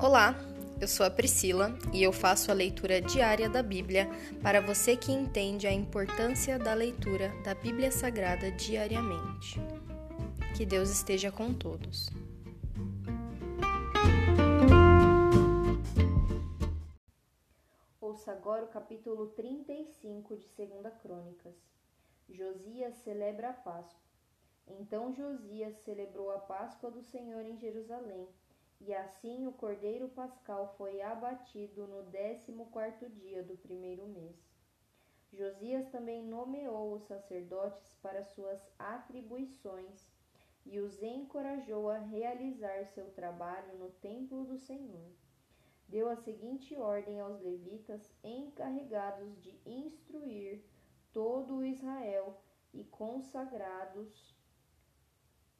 Olá, eu sou a Priscila e eu faço a leitura diária da Bíblia para você que entende a importância da leitura da Bíblia Sagrada diariamente. Que Deus esteja com todos. Ouça agora o capítulo 35 de 2 Crônicas. Josias celebra a Páscoa. Então Josias celebrou a Páscoa do Senhor em Jerusalém e assim o cordeiro pascal foi abatido no décimo quarto dia do primeiro mês. Josias também nomeou os sacerdotes para suas atribuições e os encorajou a realizar seu trabalho no templo do Senhor. Deu a seguinte ordem aos levitas encarregados de instruir todo o Israel e consagrados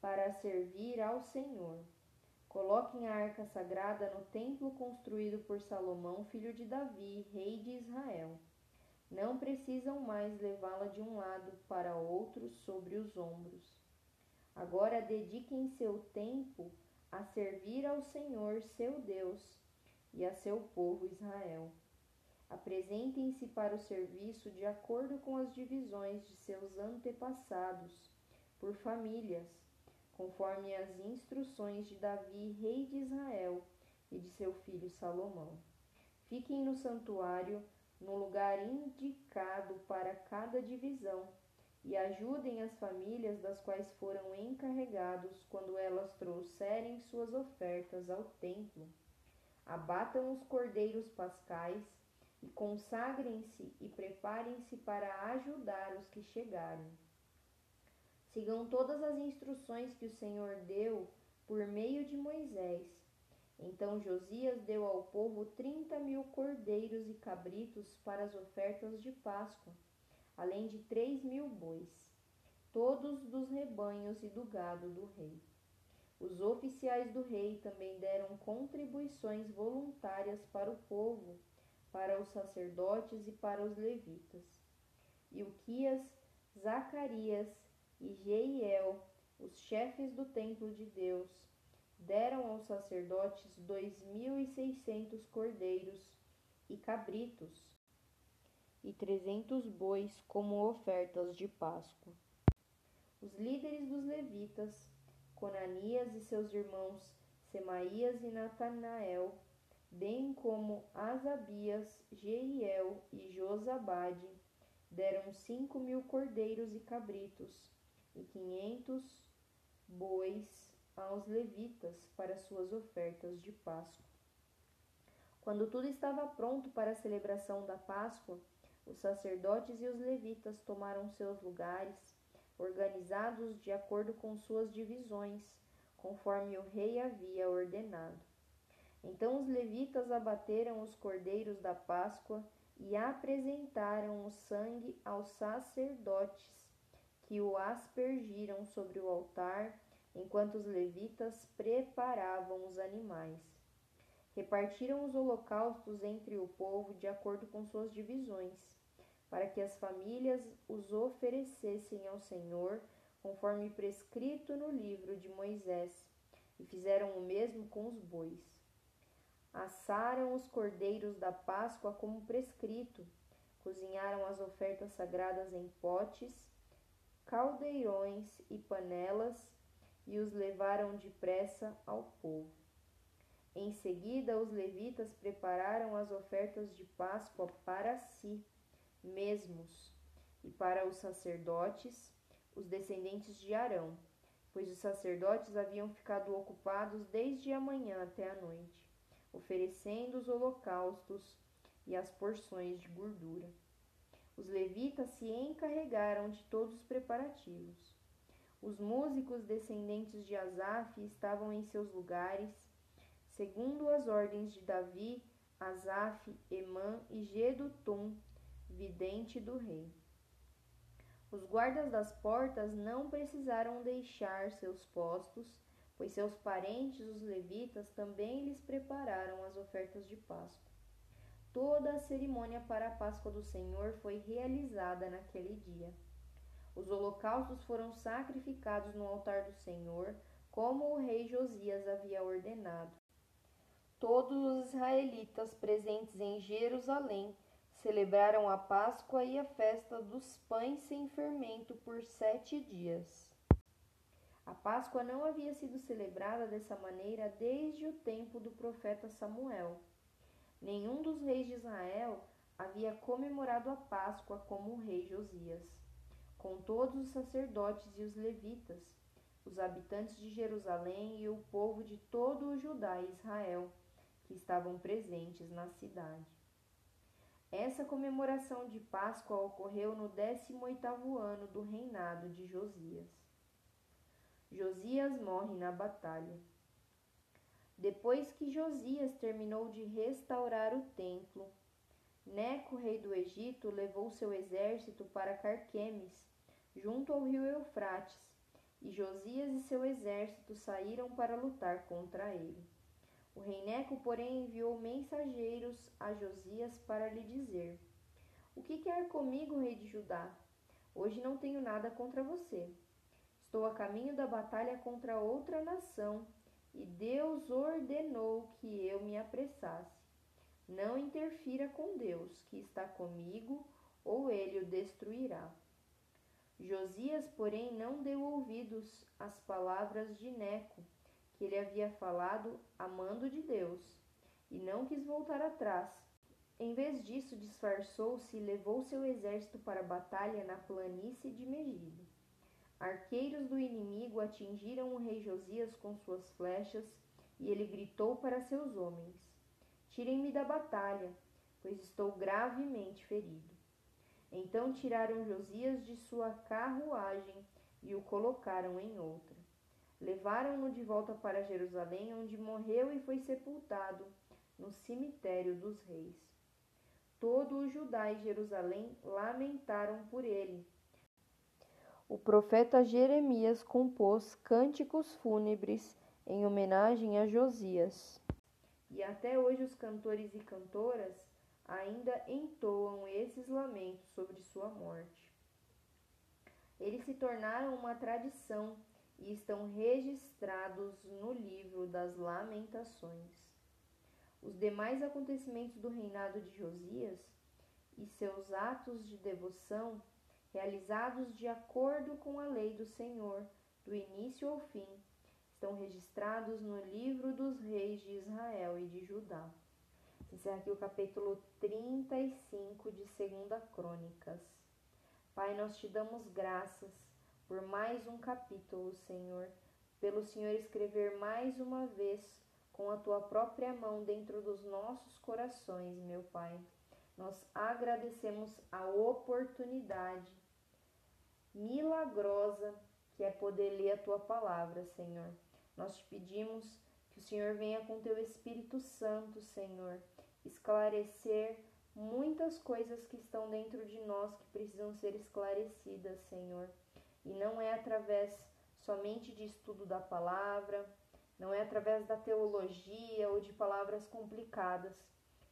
para servir ao Senhor. Coloquem a arca sagrada no templo construído por Salomão, filho de Davi, rei de Israel. Não precisam mais levá-la de um lado para outro sobre os ombros. Agora dediquem seu tempo a servir ao Senhor, seu Deus, e a seu povo Israel. Apresentem-se para o serviço de acordo com as divisões de seus antepassados, por famílias conforme as instruções de Davi, rei de Israel, e de seu filho Salomão. Fiquem no santuário, no lugar indicado para cada divisão, e ajudem as famílias das quais foram encarregados quando elas trouxerem suas ofertas ao templo. Abatam os cordeiros pascais e consagrem-se e preparem-se para ajudar os que chegarem. Sigam todas as instruções que o Senhor deu por meio de Moisés. Então Josias deu ao povo trinta mil cordeiros e cabritos para as ofertas de Páscoa, além de três mil bois, todos dos rebanhos e do gado do rei. Os oficiais do rei também deram contribuições voluntárias para o povo, para os sacerdotes e para os levitas. Ilquias, Zacarias, e Jeiel, os chefes do templo de Deus, deram aos sacerdotes dois mil e seiscentos cordeiros e cabritos e trezentos bois como ofertas de Páscoa. Os líderes dos levitas, Conanias e seus irmãos Semaías e Natanael, bem como Asabias, Jeiel e Josabade, deram cinco mil cordeiros e cabritos e quinhentos bois aos levitas para suas ofertas de Páscoa. Quando tudo estava pronto para a celebração da Páscoa, os sacerdotes e os levitas tomaram seus lugares, organizados de acordo com suas divisões, conforme o rei havia ordenado. Então os levitas abateram os cordeiros da Páscoa e apresentaram o sangue aos sacerdotes que o aspergiram sobre o altar enquanto os levitas preparavam os animais. Repartiram os holocaustos entre o povo de acordo com suas divisões, para que as famílias os oferecessem ao Senhor, conforme prescrito no livro de Moisés, e fizeram o mesmo com os bois. Assaram os cordeiros da Páscoa como prescrito, cozinharam as ofertas sagradas em potes caldeirões e panelas e os levaram depressa ao povo. Em seguida, os levitas prepararam as ofertas de Páscoa para si mesmos e para os sacerdotes, os descendentes de Arão, pois os sacerdotes haviam ficado ocupados desde a manhã até a noite, oferecendo os holocaustos e as porções de gordura. Os levitas se encarregaram de todos os preparativos. Os músicos descendentes de Asaf estavam em seus lugares, segundo as ordens de Davi, Asaf, Emã e Gedutum, vidente do rei. Os guardas das portas não precisaram deixar seus postos, pois seus parentes, os levitas, também lhes prepararam as ofertas de Páscoa. Toda a cerimônia para a Páscoa do Senhor foi realizada naquele dia. Os holocaustos foram sacrificados no altar do Senhor, como o rei Josias havia ordenado. todos os israelitas presentes em Jerusalém celebraram a Páscoa e a festa dos pães sem fermento por sete dias. A Páscoa não havia sido celebrada dessa maneira desde o tempo do profeta Samuel. Nenhum dos reis de Israel havia comemorado a Páscoa como o rei Josias, com todos os sacerdotes e os levitas, os habitantes de Jerusalém e o povo de todo o Judá e Israel, que estavam presentes na cidade. Essa comemoração de Páscoa ocorreu no 18º ano do reinado de Josias. Josias morre na batalha. Depois que Josias terminou de restaurar o templo, Neco, rei do Egito, levou seu exército para Carquemes, junto ao rio Eufrates, e Josias e seu exército saíram para lutar contra ele. O rei Neco, porém, enviou mensageiros a Josias para lhe dizer: O que quer comigo, rei de Judá? Hoje não tenho nada contra você. Estou a caminho da batalha contra outra nação, e Deus ordenou que eu me apressasse. Não interfira com Deus, que está comigo, ou ele o destruirá. Josias, porém, não deu ouvidos às palavras de Neco, que ele havia falado amando de Deus, e não quis voltar atrás. Em vez disso, disfarçou-se e levou seu exército para a batalha na planície de Megido. Arqueiros do inimigo atingiram o rei Josias com suas flechas, e ele gritou para seus homens: Tirem-me da batalha, pois estou gravemente ferido. Então tiraram Josias de sua carruagem e o colocaram em outra. Levaram-no de volta para Jerusalém, onde morreu e foi sepultado no cemitério dos reis. Todo o Judá e Jerusalém lamentaram por ele. O profeta Jeremias compôs cânticos fúnebres em homenagem a Josias. E até hoje os cantores e cantoras ainda entoam esses lamentos sobre sua morte. Eles se tornaram uma tradição e estão registrados no livro das Lamentações. Os demais acontecimentos do reinado de Josias e seus atos de devoção, realizados de acordo com a lei do Senhor, do início ao fim, estão registrados no livro dos reis de Israel e de Judá. Encerra aqui o capítulo 35 de 2 Crônicas. Pai, nós te damos graças por mais um capítulo, Senhor, pelo Senhor escrever mais uma vez com a tua própria mão dentro dos nossos corações, meu Pai. Nós agradecemos a oportunidade milagrosa que é poder ler a tua palavra, Senhor. Nós te pedimos que o Senhor venha com teu Espírito Santo, Senhor, esclarecer muitas coisas que estão dentro de nós que precisam ser esclarecidas, Senhor. E não é através somente de estudo da palavra, não é através da teologia ou de palavras complicadas,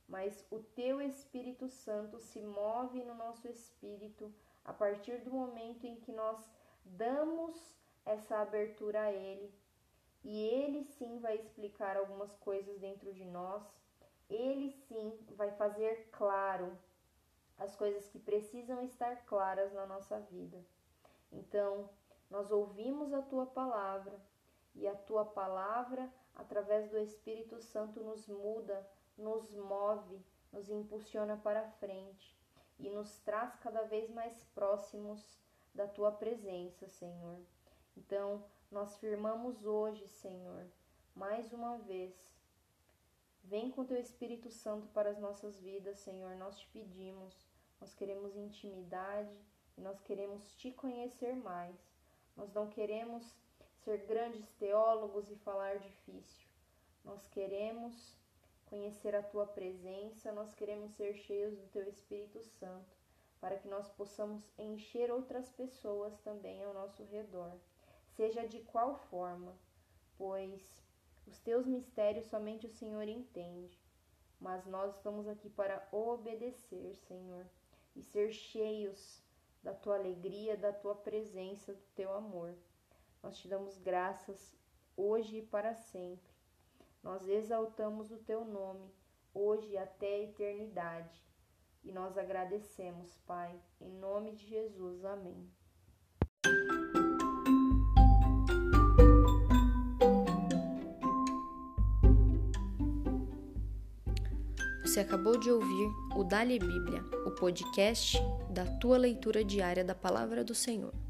mas o teu Espírito Santo se move no nosso espírito a partir do momento em que nós damos essa abertura a Ele e ele sim vai explicar algumas coisas dentro de nós. Ele sim vai fazer claro as coisas que precisam estar claras na nossa vida. Então, nós ouvimos a tua palavra e a tua palavra, através do Espírito Santo, nos muda, nos move, nos impulsiona para frente e nos traz cada vez mais próximos da tua presença, Senhor. Então, nós firmamos hoje, Senhor, mais uma vez. Vem com teu Espírito Santo para as nossas vidas, Senhor. Nós te pedimos. Nós queremos intimidade e nós queremos te conhecer mais. Nós não queremos ser grandes teólogos e falar difícil. Nós queremos conhecer a tua presença, nós queremos ser cheios do teu Espírito Santo, para que nós possamos encher outras pessoas também ao nosso redor seja de qual forma, pois os teus mistérios somente o Senhor entende. Mas nós estamos aqui para obedecer, Senhor, e ser cheios da tua alegria, da tua presença, do teu amor. Nós te damos graças hoje e para sempre. Nós exaltamos o teu nome, hoje até a eternidade. E nós agradecemos, Pai, em nome de Jesus. Amém. Você acabou de ouvir o Dali Bíblia, o podcast da tua leitura diária da palavra do Senhor.